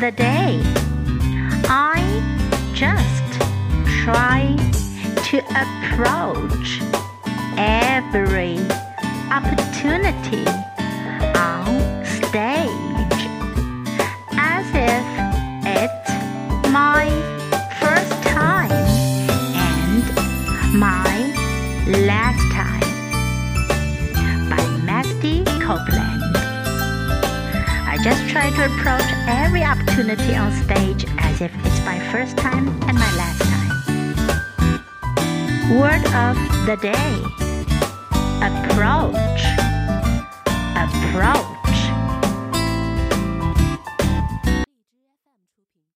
the day. I just try to approach every opportunity on stage as if it's my first time and my last time by Misty Copeland. Just try to approach every opportunity on stage as if it's my first time and my last time. Word of the day